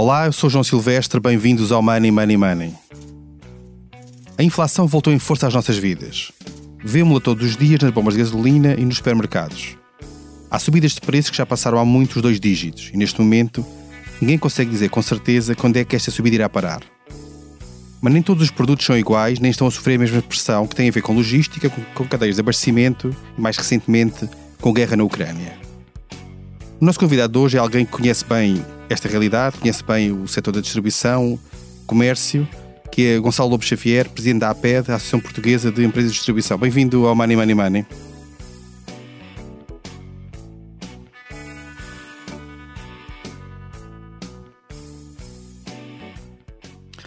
Olá, eu sou João Silvestre, bem-vindos ao Money Money Money. A inflação voltou em força às nossas vidas. Vemo-la todos os dias nas bombas de gasolina e nos supermercados. Há subidas de preços que já passaram há muitos dois dígitos e neste momento ninguém consegue dizer com certeza quando é que esta subida irá parar. Mas nem todos os produtos são iguais, nem estão a sofrer a mesma pressão que tem a ver com logística, com cadeias de abastecimento e, mais recentemente, com guerra na Ucrânia. O nosso convidado hoje é alguém que conhece bem esta realidade, conhece bem o setor da distribuição, comércio, que é Gonçalo Lobo Xavier, presidente da APED, a Associação Portuguesa de Empresas de Distribuição. Bem-vindo ao Money Money Money.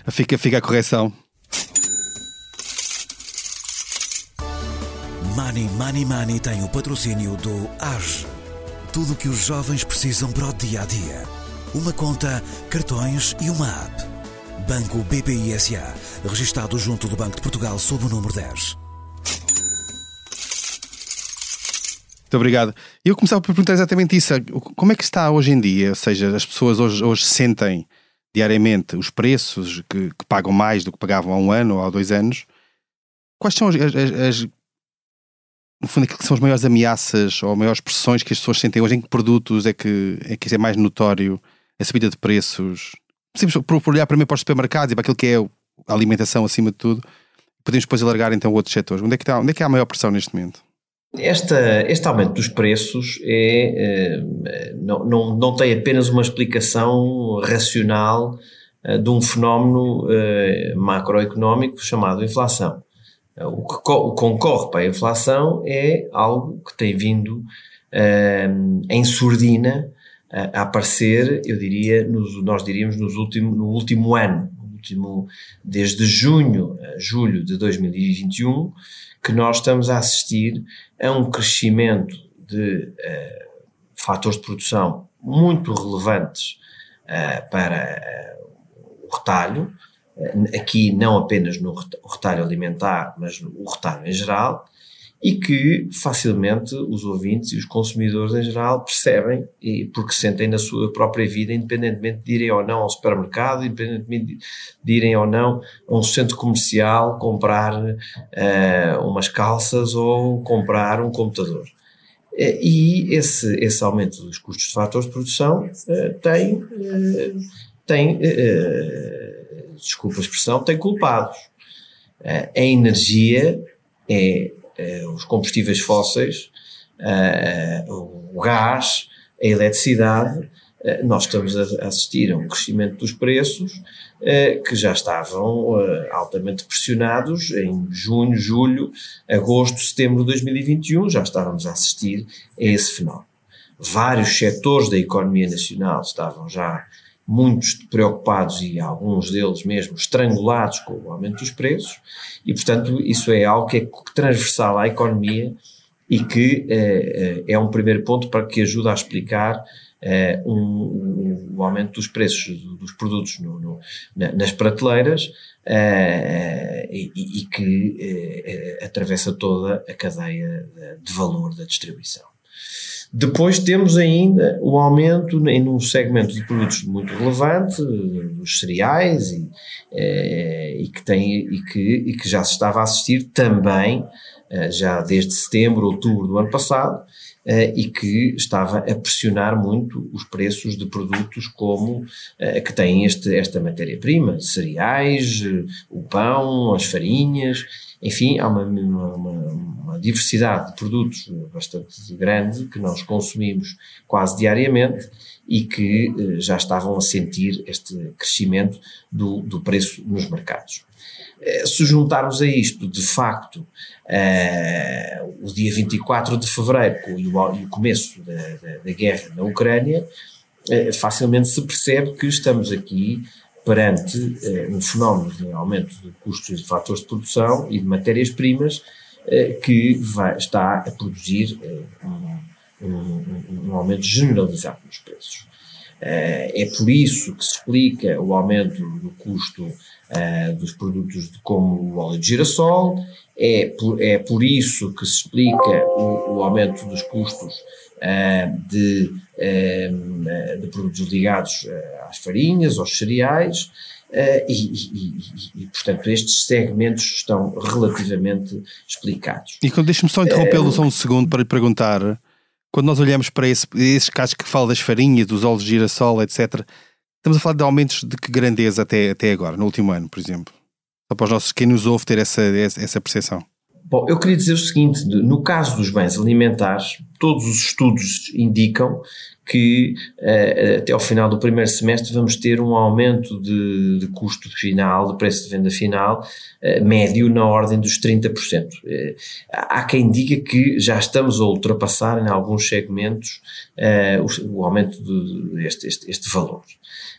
Fica, fica a correção. Money Money Money tem o patrocínio do AGE. Tudo o que os jovens precisam para o dia a dia. Uma conta, cartões e uma app. Banco BPI SA, registado junto do Banco de Portugal sob o número 10. Muito obrigado. Eu começava por perguntar exatamente isso. Como é que está hoje em dia? Ou seja, as pessoas hoje, hoje sentem diariamente os preços que, que, pagam mais do que pagavam há um ano ou há dois anos, quais são as, as, as no fundo, aquilo que são as maiores ameaças ou maiores pressões que as pessoas sentem hoje? Em que produtos é que é, que é mais notório a subida de preços? Por, por olhar primeiro para os supermercados e para aquilo que é a alimentação acima de tudo, podemos depois alargar então outros setores. Onde é que, está, onde é que há a maior pressão neste momento? Esta, este aumento dos preços é, é, não, não, não tem apenas uma explicação racional é, de um fenómeno é, macroeconómico chamado inflação. O que concorre para a inflação é algo que tem vindo em surdina a aparecer, eu diria, nos, nós diríamos nos último, no último ano, último, desde junho julho de 2021, que nós estamos a assistir a um crescimento de uh, fatores de produção muito relevantes uh, para uh, o retalho, aqui não apenas no retalho alimentar, mas no retalho em geral, e que facilmente os ouvintes e os consumidores em geral percebem, e porque sentem na sua própria vida, independentemente de irem ou não ao supermercado, independentemente de irem ou não a um centro comercial comprar uh, umas calças ou comprar um computador. Uh, e esse, esse aumento dos custos de fatores de produção uh, tem, tem desculpa a expressão, tem culpados. a energia é os combustíveis fósseis, eh, o gás, a eletricidade, eh, nós estamos a assistir a um crescimento dos preços que já estavam altamente pressionados em junho, julho, agosto, setembro de 2021, já estávamos a assistir a esse fenómeno. Vários setores da economia nacional estavam já muitos preocupados e alguns deles mesmo estrangulados com o aumento dos preços, e portanto isso é algo que é transversal à economia e que eh, eh, é um primeiro ponto para que ajuda a explicar eh, um, o aumento dos preços dos produtos no, no, nas prateleiras e, e, que atravessa toda a cadeia de valor da distribuição. Depois temos ainda o aumento em um segmento de produtos muito relevante, os cereais, e, eh, e, que, tem, e, que, e que já se estava a assistir também, eh, já desde setembro, outubro do ano passado, eh, e que estava a pressionar muito os preços de produtos como que têm este, esta matéria-prima, cereais, o pão, as farinhas, enfim, há uma, uma, uma, diversidade de produtos bastante grande que nós consumimos quase diariamente e que eh, já estavam a sentir este crescimento do, do preço nos mercados. Eh, se juntarmos a isto, de facto, eh, o dia 24 de fevereiro e o, e o começo da, da, da, guerra na Ucrânia, eh, facilmente se percebe que estamos aqui perante eh, um fenómeno de aumento de custos de fatores de produção e de matérias-primas que vai, está a produzir eh, um, um, um, aumento generalizado nos preços. Eh, é por isso que se explica o aumento do custo eh, dos produtos de, como o óleo de girassol, é por, é por isso que se explica o, o aumento dos custos uh, de de produtos ligados às farinhas, aos cereais, Uh, e, e, e, e, portanto, estes segmentos estão relativamente explicados. E deixe-me só interrompê-lo uh, só um segundo para lhe perguntar: quando nós olhamos para esse, esses casos que fala das farinhas, dos óleos de girassol, etc., estamos a falar de aumentos de que grandeza até, até agora, no último ano, por exemplo? Só para os nossos, quem nos ouve ter essa, essa percepção. Bom, eu queria dizer o seguinte: no caso dos bens alimentares, todos os estudos indicam que uh, até ao final do primeiro semestre vamos ter um aumento de, de custo final, de preço de venda final, uh, médio na ordem dos 30%. Uh, há quem diga que já estamos a ultrapassar em alguns segmentos o, o, aumento deste este, este valor.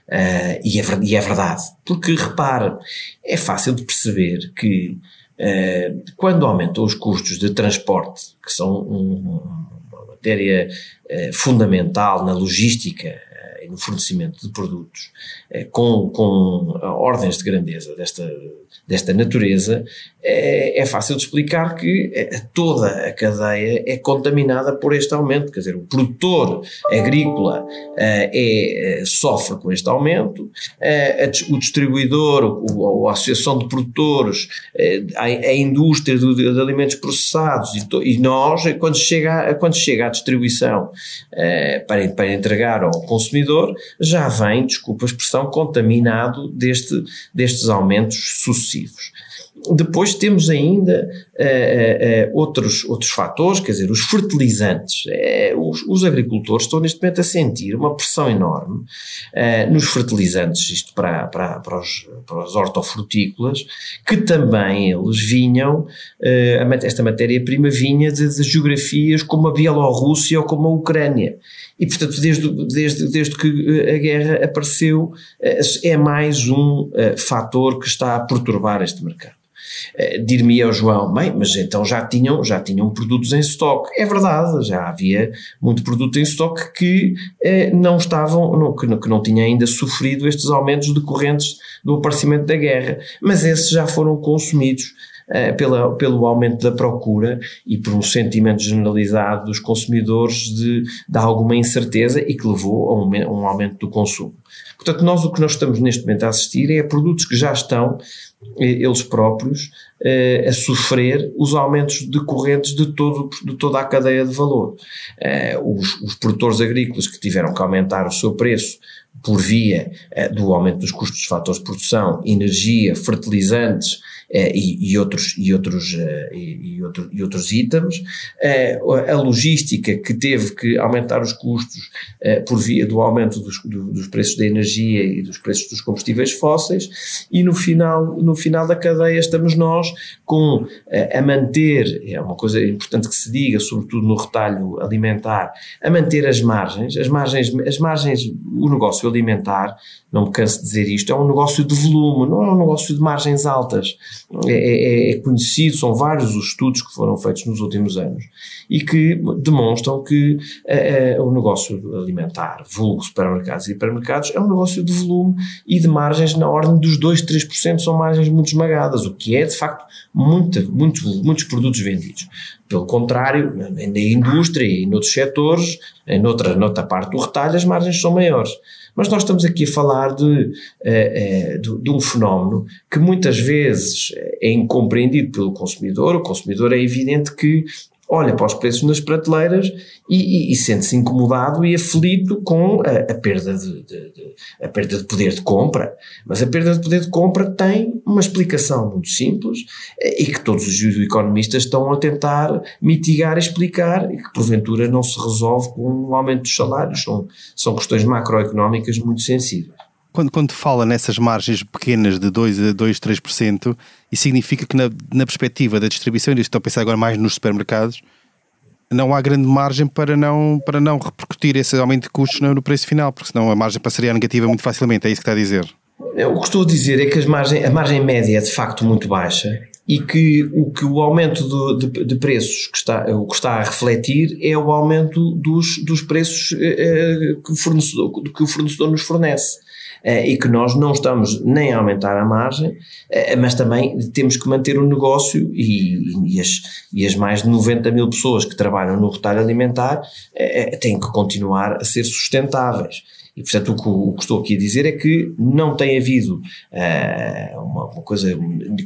E é, e, é, verdade, porque repare, é fácil de perceber que quando aumentam os custos de transporte, que são um, matéria eh, fundamental na logística no fornecimento de produtos, eh, com, com ordens de grandeza desta, desta natureza, é, é, fácil de explicar que toda a cadeia é contaminada por este aumento. Quer dizer, o produtor agrícola é, sofre com este aumento, o distribuidor, a associação de produtores, a, a indústria de, de, alimentos processados e, to, e, nós, quando chega, quando chega à distribuição para, para entregar ao consumidor, já vem, desculpa a expressão, contaminado deste, destes aumentos sucessivos. Depois temos ainda uh, uh, outros, outros fatores, quer dizer, os fertilizantes. os, os, agricultores estão neste momento a sentir uma pressão enorme nos fertilizantes, isto para, para, para, os, para hortofrutícolas, que também eles vinham, esta matéria-prima vinha de, de geografias como a Bielorrússia ou como a Ucrânia. E, portanto, desde, desde, desde que a guerra apareceu, é mais um fator que está a perturbar este mercado. Uh, Dir-me ao João, bem, mas então já tinham, já tinham produtos em estoque. É verdade, já havia muito produto em estoque que uh, não estavam, não, que, que não tinha ainda sofrido estes aumentos decorrentes do aparecimento da guerra, mas esses já foram consumidos pela, pelo aumento da procura e por um sentimento generalizado dos consumidores de, de alguma incerteza e que levou a um, um aumento do consumo. Portanto, nós o que nós estamos neste momento a assistir é a produtos que já estão eles próprios eh, a sofrer os aumentos decorrentes de, todo, de toda a cadeia de valor. Eh, os, os produtores agrícolas que tiveram que aumentar o seu preço por via eh, do aumento dos custos dos fatores de produção, energia, fertilizantes, eh, e, e, outros, e, outros, eh, e, e, outro, e outros itens, eh, a logística que teve que aumentar os custos por via do aumento dos, dos preços da energia e dos preços dos combustíveis fósseis, e no final, no final da cadeia estamos nós com a manter, é uma coisa importante que se diga, sobretudo no retalho alimentar, a manter as margens, as margens, as margens, o negócio alimentar, não me canso de dizer isto, é um negócio de volume, não é um negócio de margens altas. É, é, é, conhecido, são vários os estudos que foram feitos nos últimos anos e que demonstram que é, o negócio alimentar, vulgo supermercados e hipermercados, é um negócio de volume e de margens na ordem dos 2, 3% são margens muito esmagadas, o que é de facto muito, muito, muitos produtos vendidos. Pelo contrário, na indústria e noutros setores, em outra, noutra parte do retalho, as margens são maiores. Mas nós estamos aqui a falar de, eh, eh, de, um fenómeno que muitas vezes é incompreendido pelo consumidor. O consumidor é evidente que olha para os preços nas prateleiras e, e, e sente-se incomodado e aflito com a, a perda de, de, de, a perda de poder de compra. Mas a perda de poder de compra tem uma explicação muito simples e que todos os economistas estão a tentar mitigar e explicar e que porventura não se resolve com o aumento dos salários. São, são questões macroeconómicas muito sensíveis. Quando, quando fala nessas margens pequenas de 2 a 2, 3%, isso significa que na, na perspectiva da distribuição, estou a pensar agora mais nos supermercados, não há grande margem para não, para não repercutir esse aumento de custos no, no preço final, porque senão a margem passaria negativa muito facilmente, é isso que está a dizer. O que estou a dizer é que margem, a margem média é de facto muito baixa e que o, que o aumento de, de, de, preços que está, o que está a refletir é o aumento dos, dos preços eh, eh que, o fornecedor, que o fornecedor nos fornece. E que nós não estamos nem a aumentar a margem, mas também temos que manter o negócio e, e, as, e as mais de 90 mil pessoas que trabalham no retalho alimentar têm que continuar a ser sustentáveis. E, portanto, o que, o que, estou aqui a dizer é que não tem havido uh, uma, uma, coisa,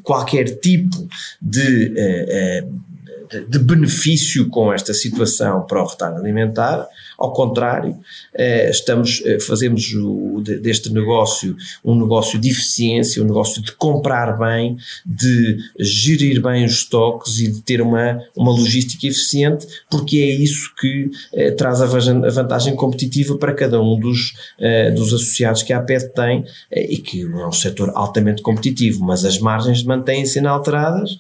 qualquer tipo de, uh, uh, de benefício com esta situação para o retalho alimentar. Ao contrário, eh, estamos, eh, fazemos o, deste negócio um negócio de eficiência, um negócio de comprar bem, de gerir bem os estoques e de ter uma, uma logística eficiente, porque é isso que eh, traz a vantagem competitiva para cada um dos, dos associados que a APET tem e que é um setor altamente competitivo, mas as margens mantêm-se inalteradas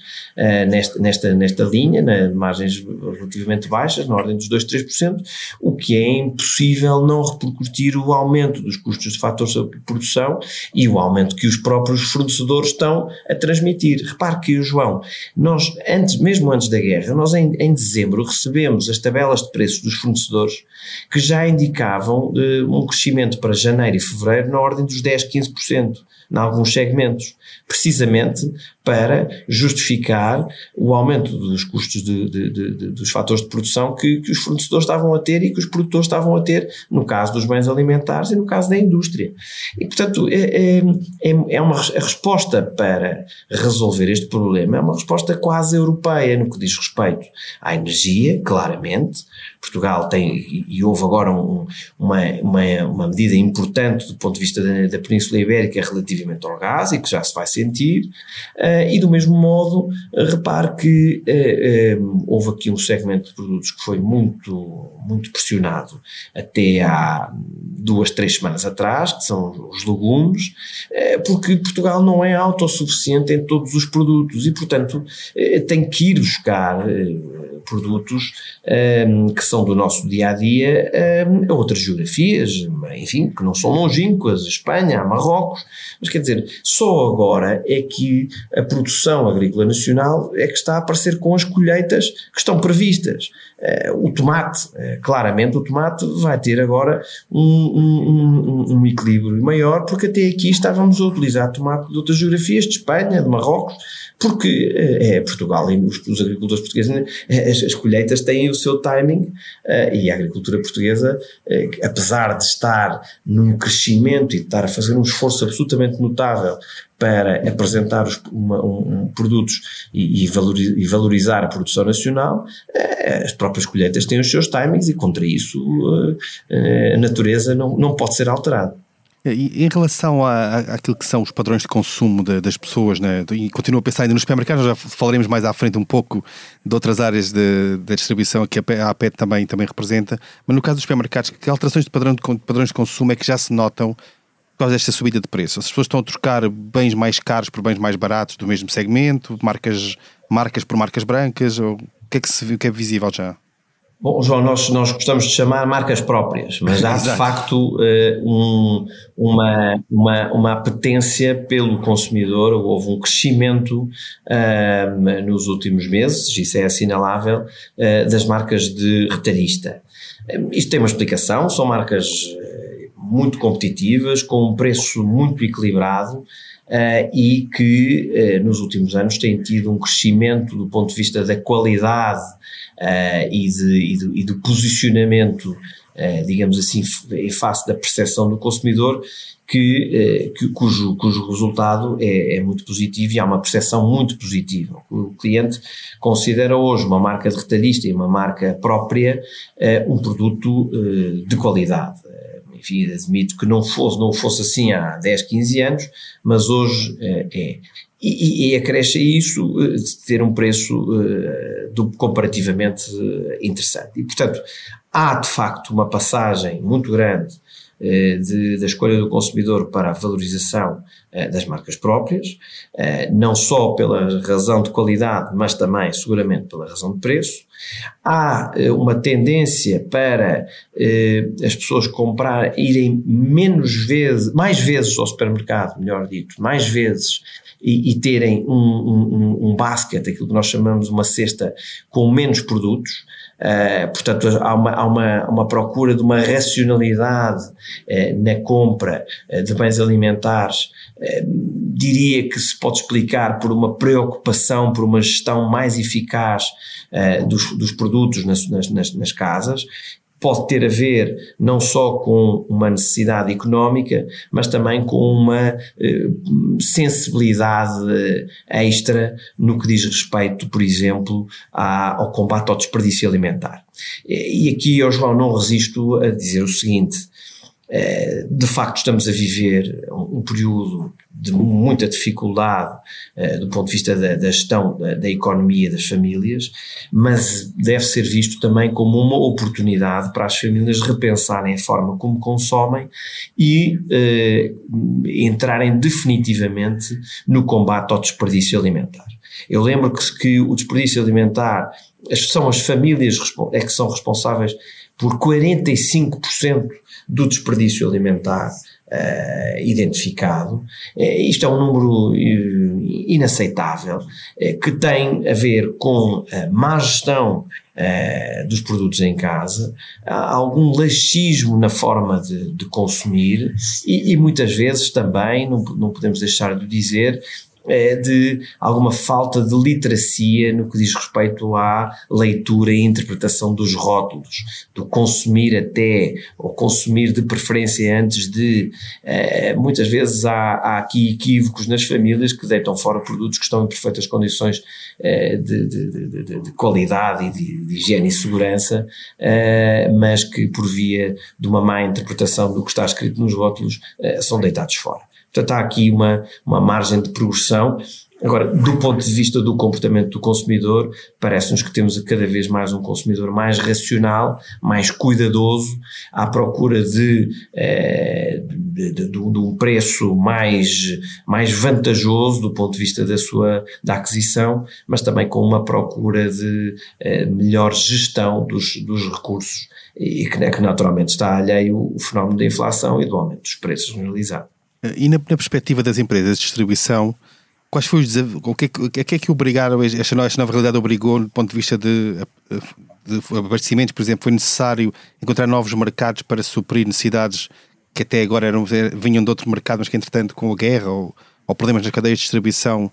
nesta, nesta, nesta linha, na, margens relativamente baixas, na ordem dos 2, 3%, o que é impossível não repercutir o aumento dos custos de fatores de produção e o aumento que os próprios fornecedores estão a transmitir. Repare que, João, nós, antes, mesmo antes da guerra, nós em, em dezembro recebemos as tabelas de preços dos fornecedores que já indicavam uh, um crescimento para janeiro e fevereiro na ordem dos 10, 15% em alguns segmentos, precisamente para justificar o aumento dos custos de, de, de, dos fatores de produção que, que, os fornecedores estavam a ter e que os produtores estavam a ter, no caso dos bens alimentares e no caso da indústria. E, portanto, é, é, é, é uma a resposta para resolver este problema, é uma resposta quase europeia no que diz respeito à energia, claramente. Portugal tem, e houve agora um, uma, uma, uma medida importante do ponto de vista da, da Península Ibérica relativamente ao gás e que já se vai sentir. Uh, e do mesmo modo, repare que uh, houve aqui um segmento de produtos que foi muito, muito pressionado até há duas, três semanas atrás, que são os legumes, porque Portugal não é autossuficiente em todos os produtos e, portanto, tem que ir buscar produtos um, que são do nosso dia a dia a outras geografias, enfim, que não são longínquas, a Espanha, a Marrocos, mas quer dizer, só agora é que a produção agrícola nacional é que está a aparecer com as colheitas que estão previstas. Uh, o tomate, uh, claramente o tomate vai ter agora um, um, um, um, equilíbrio maior, porque até aqui estávamos a utilizar tomate de outras geografias, de Espanha, de Marrocos, porque uh, é Portugal e os, os agricultores portugueses, as, as, colheitas têm o seu timing e a agricultura portuguesa, apesar de estar num crescimento e de estar a fazer um esforço absolutamente notável para apresentar os, uma, um, produtos e, e, valorizar a produção nacional, eh, as próprias colheitas têm os seus timings e contra isso eh, a natureza não, não pode ser alterada. Em relação àquilo que são os padrões de consumo de, das pessoas, né? e continuo a pensar ainda nos supermercados, já falaremos mais à frente um pouco de outras áreas da distribuição que a APET também, também representa, mas no caso dos supermercados, que alterações de, padrão de padrões de consumo é que já se notam por causa desta subida de preço? As pessoas estão a trocar bens mais caros por bens mais baratos do mesmo segmento, marcas, marcas por marcas brancas, ou o que é que, se, o que é visível já? Bom, João, nós, nós gostamos de chamar marcas próprias, mas há de facto uh, um, uma, uma, uma apetência pelo consumidor, houve um crescimento uh, nos últimos meses, isso é assinalável, uh, das marcas de retalhista. Isto tem uma explicação, são marcas muito competitivas, com um preço muito equilibrado uh, e que uh, nos últimos anos têm tido um crescimento do ponto de vista da qualidade uh, e, de, e, do, e, do, posicionamento, digamos assim, em face da percepção do consumidor, que, que, cujo, cujo resultado é, é, muito positivo e há uma percepção muito positiva. O cliente considera hoje uma marca de retalhista e uma marca própria um produto de qualidade enfim, admito que não fosse, não fosse assim há 10, 15 anos, mas hoje é. é. E, e, acresce isso eh, de ter um preço uh, do, comparativamente interessante. E, portanto, há de facto uma passagem muito grande de, da escolha do consumidor para a valorização uh, das marcas próprias, não só pela razão de qualidade, mas também, seguramente, pela razão de preço. Há eh, uma tendência para eh, as pessoas comprar, irem menos vezes, mais vezes ao supermercado, melhor dito, mais vezes, e, e terem um, um basket, aquilo que nós chamamos uma cesta com menos produtos, Uh, portanto, há, uma, há uma, uma, procura de uma racionalidade uh, na compra uh, de bens alimentares. diria que se pode explicar por uma preocupação, por uma gestão mais eficaz dos, dos, produtos nas, nas, nas casas pode ter a ver não só com uma necessidade económica, mas também com uma eh, sensibilidade extra no que diz respeito, por exemplo, ao combate ao desperdício alimentar. E aqui eu, João, não resisto a dizer o seguinte, de facto estamos a viver um período de muita dificuldade uh, do ponto de vista da, da gestão da, da, economia das famílias, mas deve ser visto também como uma oportunidade para as famílias repensarem a forma como consomem e uh, entrarem definitivamente no combate ao desperdício alimentar. Eu lembro que, que o desperdício alimentar são as famílias é que são responsáveis por 45% do desperdício alimentar uh, identificado. Uh, isto é um número uh, inaceitável, que tem a ver com a má gestão dos produtos em casa, algum laxismo na forma de, de consumir e, e, muitas vezes também, não, não podemos deixar de dizer, é de alguma falta de literacia no que diz respeito à leitura e interpretação dos rótulos, do consumir até, ou consumir de preferência antes de. Eh, muitas vezes há, há, aqui equívocos nas famílias que deitam fora produtos que estão em perfeitas condições eh, de, de, de, de, qualidade e de, higiene e segurança, eh, mas que por via de uma má interpretação do que está escrito nos rótulos são deitados fora. Portanto, há aqui uma, uma margem de progressão. Agora, do ponto de vista do comportamento do consumidor, parece-nos que temos cada vez mais um consumidor mais racional, mais cuidadoso, à procura de, eh, de, de, de, um preço mais, mais vantajoso do ponto de vista da sua da aquisição, mas também com uma procura de eh, melhor gestão dos, dos recursos e que, que naturalmente está alheio o fenómeno da inflação e do aumento dos preços generalizado. E na, na, perspectiva das empresas de distribuição, quais foram os desafios? O que é que, o é que obrigaram, esta nova, esta nova realidade obrigou, do ponto de vista de, de abastecimentos, por exemplo, foi necessário encontrar novos mercados para suprir necessidades que até agora eram, vinham de outro mercado, mas que entretanto com a guerra ou, ou problemas nas cadeias de distribuição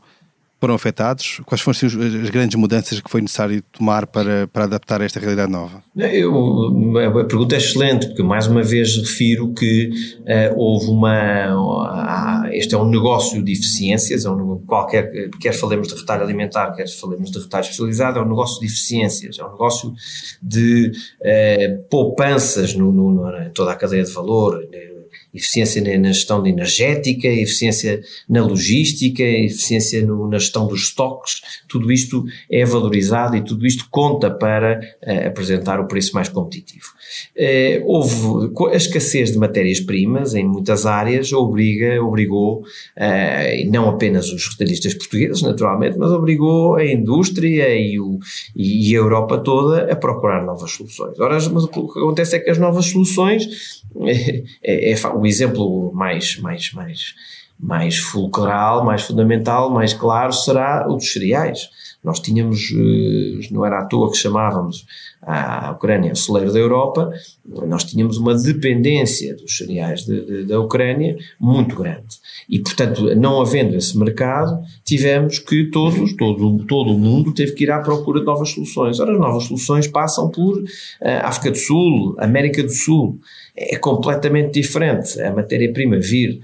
foram afetados? Quais foram assim, as grandes mudanças que foi necessário tomar para, para adaptar a esta realidade nova? Eu, a pergunta é excelente, porque mais uma vez refiro que uh, houve uma. Uh, este é um negócio de eficiências, é um, qualquer, quer falemos de retalho alimentar, quer falemos de retalho especializado, é um negócio de eficiências, é um negócio de uh, poupanças no, no, no, toda a cadeia de valor. Eficiência na gestão energética, eficiência na logística, eficiência no, na gestão dos estoques, tudo isto é valorizado e tudo isto conta para uh, apresentar o preço mais competitivo. Uh, houve a escassez de matérias-primas em muitas áreas, obriga, obrigou, uh, não apenas os retalhistas portugueses, naturalmente, mas obrigou a indústria e, o, e a Europa toda a procurar novas soluções. Ora, mas o que acontece é que as novas soluções é, é, o exemplo mais, mais, mais, mais fulcral, mais fundamental, mais claro será o dos cereais. Nós tínhamos, eh, não era à toa que chamávamos a Ucrânia o celeiro da Europa, nós tínhamos uma dependência dos cereais de, de, da Ucrânia muito grande. E, portanto, não havendo esse mercado, tivemos que todos, todo, todo o mundo teve que ir à procura de novas soluções. Ora, as novas soluções passam por uh, África do Sul, América do Sul, é completamente diferente a matéria-prima vir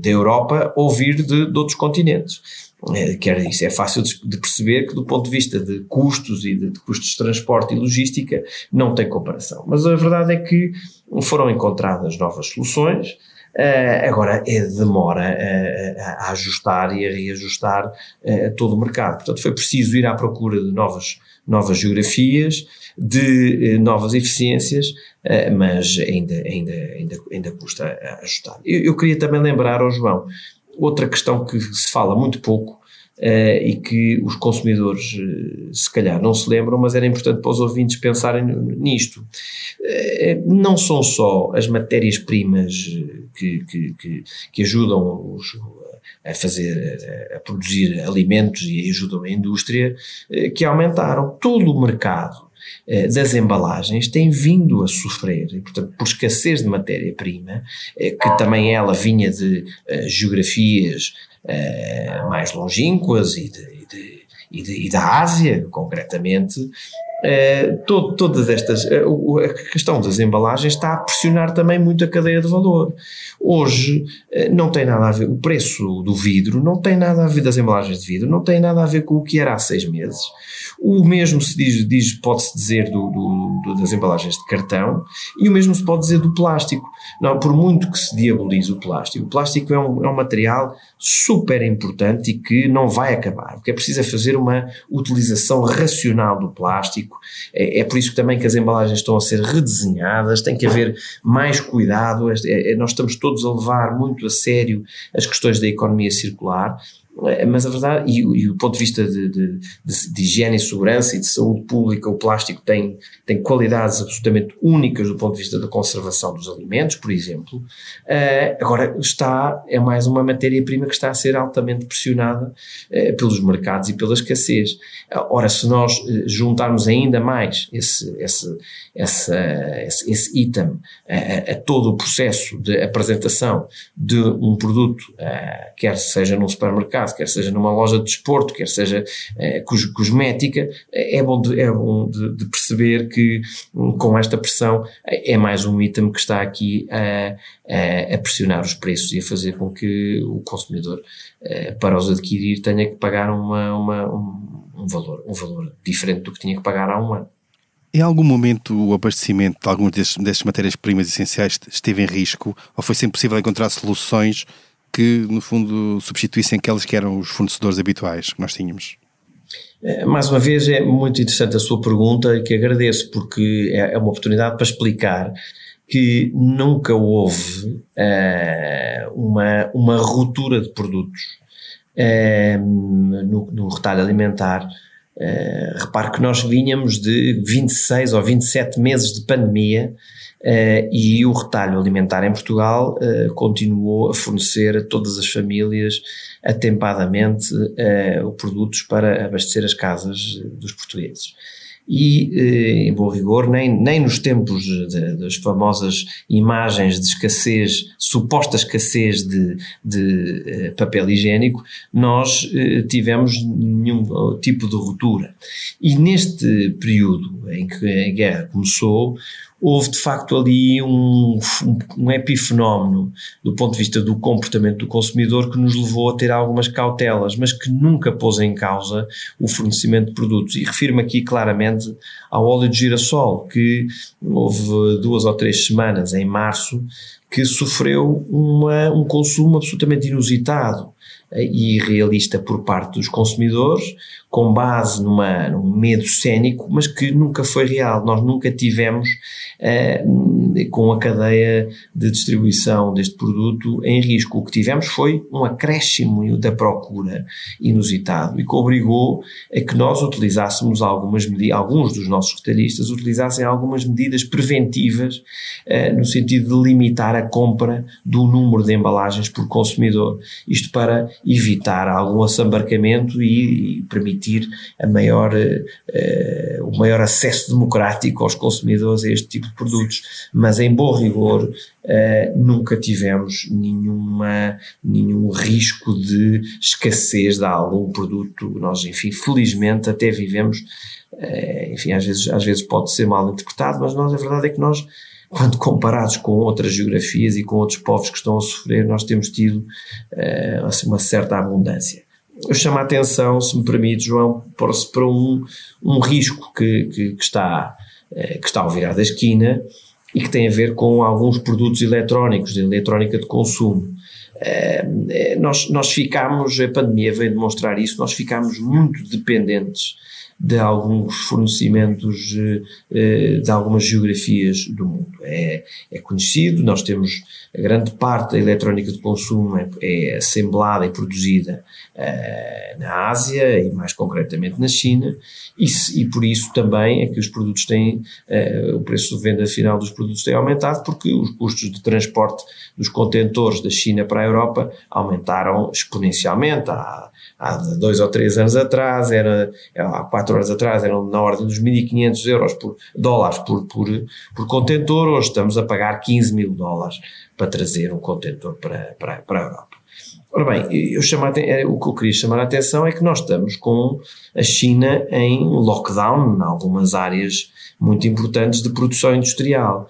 da Europa ou vir de, de outros continentes. É, quer isso é fácil de perceber que do ponto de vista de custos e de, de, custos de transporte e logística não tem comparação. Mas a verdade é que foram encontradas novas soluções, Uh, agora é demora a, a, ajustar e a reajustar uh, todo o mercado. Portanto, foi preciso ir à procura de novas, novas geografias, de uh, novas eficiências, mas ainda, ainda, ainda, ainda custa ajustar. Eu, eu, queria também lembrar ao João outra questão que se fala muito pouco Uh, e que os consumidores uh, se calhar não se lembram, mas era importante para os ouvintes pensarem nisto. Uh, não são só as matérias-primas que, que, que, que, ajudam os, a fazer, a produzir alimentos e ajudam a indústria, que aumentaram. Todo o mercado das embalagens tem vindo a sofrer, e, portanto, por escassez de matéria-prima, que também ela vinha de geografias mais longínquas e de, e de e, de, e, da Ásia, concretamente, Uh, todo, todas estas, uh, a questão das embalagens está a pressionar também muito a cadeia de valor. Hoje uh, não tem nada a ver, o preço do vidro não tem nada a ver das embalagens de vidro, não tem nada a ver com o que era há seis meses. O mesmo se diz, diz pode-se dizer do, do, do, das embalagens de cartão e o mesmo se pode dizer do plástico. Não, por muito que se diabolize o plástico, o plástico é um, é um material super importante e que não vai acabar, porque é preciso fazer uma utilização racional do plástico. É, é por isso que também que as embalagens estão a ser redesenhadas, tem que haver mais cuidado. É, é, nós estamos todos a levar muito a sério as questões da economia circular mas a verdade, e, e o ponto de vista de, de, de, de, higiene e segurança e de saúde pública, o plástico tem, tem qualidades absolutamente únicas do ponto de vista da conservação dos alimentos, por exemplo. Uh, agora, está, é mais uma matéria-prima que está a ser altamente pressionada uh, pelos mercados e pela escassez. Uh, ora, se nós juntarmos ainda mais esse, esse, esse, esse, esse item a, a, todo o processo de apresentação de um produto, quer seja num supermercado, quer seja numa loja de desporto, quer seja eh, cosmética, é bom, de, é bom de, de, perceber que hum, com esta pressão é mais um item que está aqui a, a, a pressionar os preços e a fazer com que o consumidor, eh, para os adquirir, tenha que pagar uma, uma, um, um, valor, um valor diferente do que tinha que pagar há um ano. Em algum momento o abastecimento de algumas destas matérias-primas essenciais esteve em risco ou foi sempre possível encontrar soluções que, no fundo, substituíssem aqueles que eram os fornecedores habituais que nós tínhamos? É, mais uma vez, é muito interessante a sua pergunta e que agradeço, porque é, é uma oportunidade para explicar que nunca houve uh, uma, uma ruptura de produtos uh, no, no retalho alimentar. Uh, repare que nós vinhamos de 26 ou 27 meses de pandemia Uh, e o retalho alimentar em Portugal uh, continuou a fornecer a todas as famílias atempadamente uh, produtos para abastecer as casas dos portugueses. E, em bom rigor, nem, nem nos tempos de, das famosas imagens de escassez, suposta escassez de, de papel higiênico, nós tivemos nenhum tipo de ruptura. E neste período em que a guerra começou, houve de facto ali um, um epifenómeno do ponto de vista do comportamento do consumidor que nos levou a ter algumas cautelas, mas que nunca pôs em causa o fornecimento de produtos. E refiro-me aqui claramente ao óleo de girassol, que houve duas ou três semanas, em março, que sofreu uma, um consumo absolutamente inusitado e irrealista por parte dos consumidores, com base numa, num medo cénico, mas que nunca foi real. Nós nunca tivemos, uh, com a cadeia de distribuição deste produto, em risco. O que tivemos foi um acréscimo da procura inusitado e que obrigou a que nós utilizássemos algumas medidas, alguns dos nossos retalhistas utilizassem algumas medidas preventivas uh, no sentido de limitar a compra do número de embalagens por consumidor. Isto para evitar algum assambarcamento e, e permitir maior, uh, o maior acesso democrático aos consumidores a este tipo de produtos. Mas em bom rigor, uh, nunca tivemos nenhuma, nenhum risco de escassez de algum produto. Nós, enfim, felizmente até vivemos, uh, enfim, às vezes, às vezes pode ser mal interpretado, mas nós, a verdade é que nós quando comparados com outras geografias e com outros povos que estão a sofrer, nós temos tido uh, uma certa abundância. Eu chamo a atenção, se me permite, João, para, para um, um risco que, que, que está, uh, que está ao virar da esquina e que tem a ver com alguns produtos eletrónicos, de eletrónica de consumo. Uh, nós, nós ficámos, a pandemia veio demonstrar isso, nós ficámos muito dependentes de alguns fornecimentos de algumas geografias do mundo. É, é conhecido, nós temos a grande parte da eletrónica de consumo é, é assemblada e produzida uh, na Ásia e mais concretamente na China e, e, por isso também é que os produtos têm, uh, o preço de venda final dos produtos tem aumentado porque os custos de transporte dos contentores da China para a Europa aumentaram exponencialmente. Há, há dois ou três anos atrás, era, há quatro anos atrás, eram na ordem dos 1.500 euros por, dólares por, por, por contentor, hoje estamos a pagar 15 mil dólares para trazer um contentor para, para, para a Europa. Ora bem, eu chamo é, o que eu queria chamar a atenção é que nós estamos com a China em lockdown em algumas áreas muito importantes de produção industrial.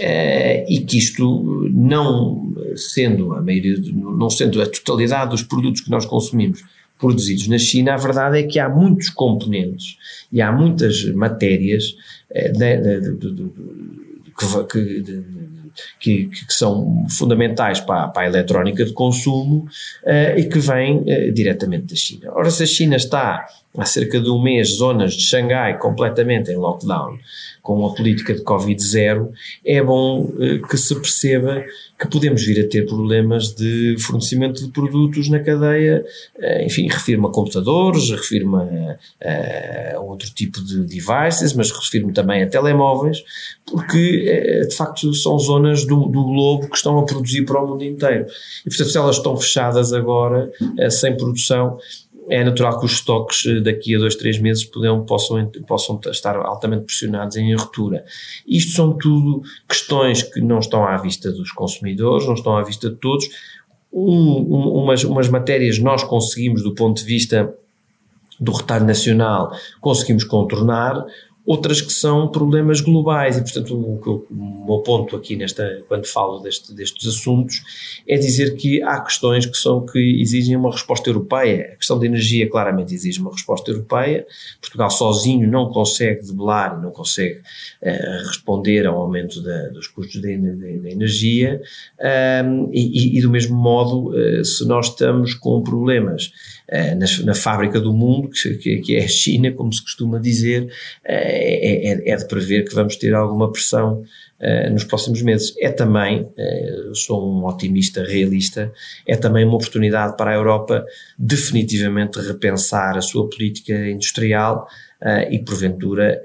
Uh, e que isto não sendo a maioria, não sendo a totalidade dos produtos que nós consumimos produzidos na China, a verdade é que há muitos componentes e há muitas matérias que, são fundamentais para, para, a eletrónica de consumo uh, e que vêm uh, diretamente da China. Ora, se a China está há cerca de um mês, zonas de Xangai completamente em lockdown, com a política de Covid-0, é bom uh, que se perceba que podemos vir a ter problemas de fornecimento de produtos na cadeia, uh, enfim, refiro-me a computadores, refiro-me a, a, outro tipo de devices, mas refiro-me também a telemóveis, porque de facto são zonas do, do globo que estão a produzir para o mundo inteiro. E portanto, se elas estão fechadas agora, sem produção, é natural que os estoques eh, daqui a dois, três meses possam, possam, estar altamente pressionados em ruptura. Isto são tudo questões que não estão à vista dos consumidores, não estão à vista de todos. Um, um, umas, umas matérias nós conseguimos, do ponto de vista do retalho nacional, conseguimos contornar, outras que são problemas globais e, portanto, o, o meu ponto aqui nesta, quando falo deste, destes assuntos é dizer que há questões que são que exigem uma resposta europeia. A questão da energia claramente exige uma resposta europeia. Portugal sozinho não consegue debelar, não consegue uh, responder ao aumento da, dos custos da, energia e, e, do mesmo modo, uh, se nós estamos com problemas uh, na, na, fábrica do mundo, que, que, é a China, como se costuma dizer, é, é, é, de prever que vamos ter alguma pressão uh, nos próximos meses. É também, uh, sou um otimista realista, é também uma oportunidade para a Europa definitivamente repensar a sua política industrial uh, e, porventura,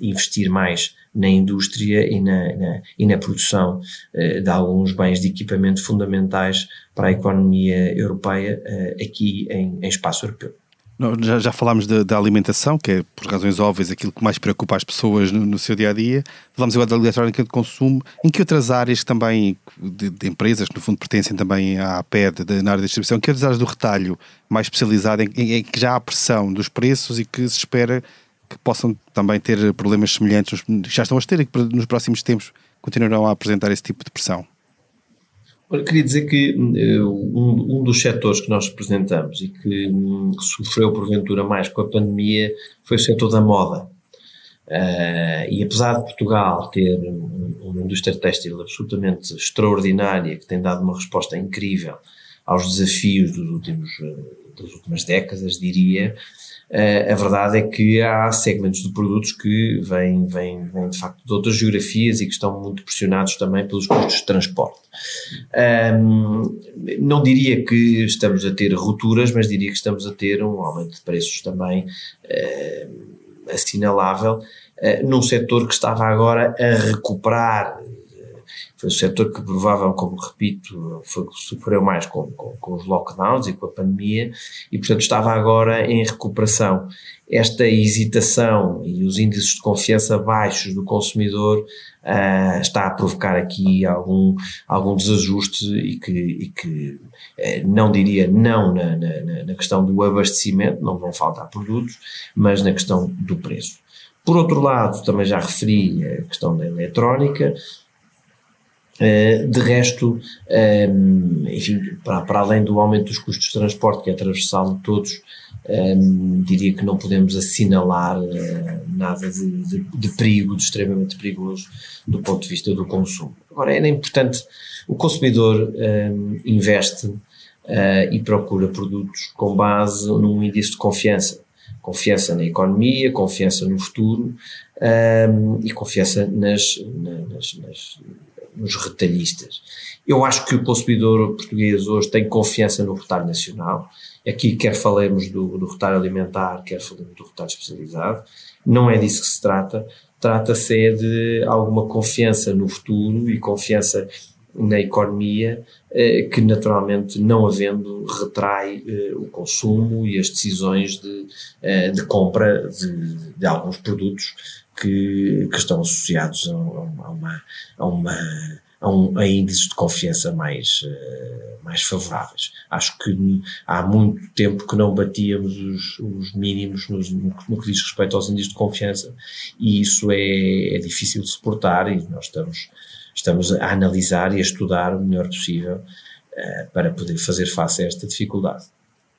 investir mais na indústria e na, na e na produção de alguns bens de equipamento fundamentais para a economia europeia aqui em, em espaço europeu. Já, já falámos da, alimentação, que é, por razões óbvias, aquilo que mais preocupa as pessoas no, no seu dia a dia. Falámos agora da eletrónica de consumo. Em que outras áreas também, de, de empresas que no fundo pertencem também à APED, de, na área da distribuição, que outras áreas do retalho mais especializado, em, em, em, que já há pressão dos preços e que se espera que possam também ter problemas semelhantes, já estão a ter e que nos próximos tempos continuarão a apresentar esse tipo de pressão? Olha, queria dizer que eh, um, um, dos setores que nós representamos e que um, sofreu porventura mais com a pandemia foi o setor da moda. Uh, e apesar de Portugal ter uma indústria têxtil absolutamente extraordinária, que tem dado uma resposta incrível aos desafios dos últimos, eh, das últimas décadas, diria, Uh, a verdade é que há segmentos de produtos que vêm, vêm, vêm de facto de outras geografias e que estão muito pressionados também pelos custos de transporte. Um, não diria que estamos a ter rupturas, mas diria que estamos a ter um aumento de preços também assinalável uh, num setor que estava agora a recuperar foi o setor que provavelmente, como repito, foi que sofreu mais com, com, com, os lockdowns e com a pandemia e, portanto, estava agora em recuperação. Esta hesitação e os índices de confiança baixos do consumidor uh, está a provocar aqui algum, algum desajuste e que, e que uh, não diria não na, na, na questão do abastecimento, não vão faltar produtos, mas na questão do preço. Por outro lado, também já referi a questão da eletrónica, de resto, um, enfim, para, para, além do aumento dos custos de transporte, que é transversal de todos, um, diria que não podemos assinalar uh, nada de, de, de, perigo, de extremamente perigoso do ponto de vista do consumo. Agora, era importante, o consumidor um, investe uh, e procura produtos com base num índice de confiança Confiança na economia, confiança no futuro um, e confiança nas, nas, nas, nos retalhistas. Eu acho que o consumidor português hoje tem confiança no retalho nacional. Aqui quer falemos do, do retalho alimentar, quer falemos do retalho especializado. Não é disso que se trata. Trata-se é de alguma confiança no futuro e confiança na economia, eh, que naturalmente, não havendo, retrai eh, o consumo e as decisões de, eh, de compra de, de alguns produtos que, que estão associados a, a, uma, a, uma, a, um, a índices de confiança mais, mais favoráveis. Acho que há muito tempo que não batíamos os, os mínimos nos, no que diz respeito aos índices de confiança e isso é, é difícil de suportar e nós estamos estamos a analisar e a estudar o melhor possível uh, para poder fazer face a esta dificuldade.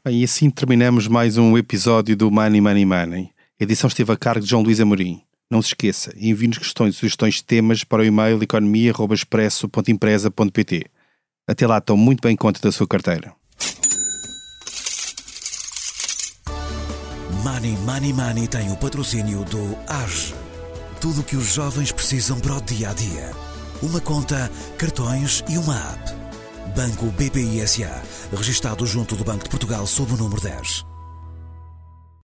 Bem, e assim terminamos mais um episódio do Money Money Money. A edição esteve a cargo de João Luís Amorim. Não se esqueça, envie-nos questões e sugestões de temas para o e-mail economia.expresso.empresa.pt. Até lá, estão muito bem conta da sua carteira. Money Money Money tem o patrocínio do AGE. Tudo o que os jovens precisam para o dia a dia uma conta, cartões e uma app. Banco BPI registado junto do Banco de Portugal sob o número 10.